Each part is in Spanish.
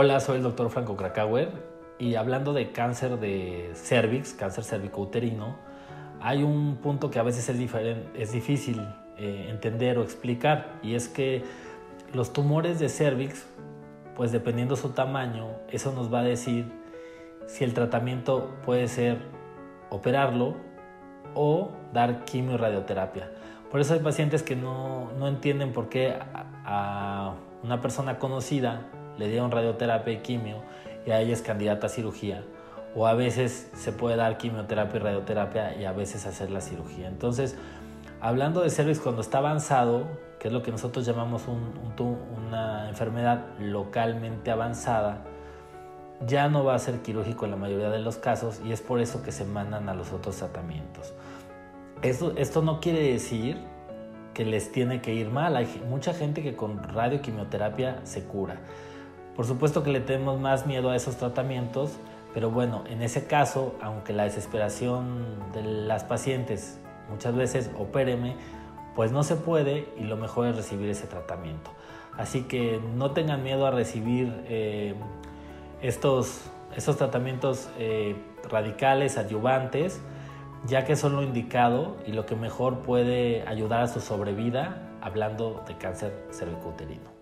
Hola, soy el doctor Franco Krakauer y hablando de cáncer de cervix, cáncer cervicouterino, hay un punto que a veces es, es difícil eh, entender o explicar y es que los tumores de cervix, pues dependiendo su tamaño, eso nos va a decir si el tratamiento puede ser operarlo o dar quimio y radioterapia. Por eso hay pacientes que no, no entienden por qué a una persona conocida le dieron radioterapia y quimio y a ella es candidata a cirugía. O a veces se puede dar quimioterapia y radioterapia y a veces hacer la cirugía. Entonces, hablando de cervix cuando está avanzado, que es lo que nosotros llamamos una enfermedad localmente avanzada, ya no va a ser quirúrgico en la mayoría de los casos y es por eso que se mandan a los otros tratamientos. Esto, esto no quiere decir que les tiene que ir mal. Hay mucha gente que con radioquimioterapia se cura. Por supuesto que le tenemos más miedo a esos tratamientos, pero bueno, en ese caso, aunque la desesperación de las pacientes muchas veces opéreme, pues no se puede y lo mejor es recibir ese tratamiento. Así que no tengan miedo a recibir eh, estos, estos tratamientos eh, radicales, adyuvantes, ya que son lo indicado y lo que mejor puede ayudar a su sobrevida hablando de cáncer cervicouterino.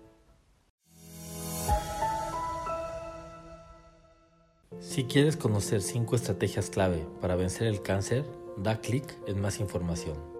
Si quieres conocer 5 estrategias clave para vencer el cáncer, da clic en más información.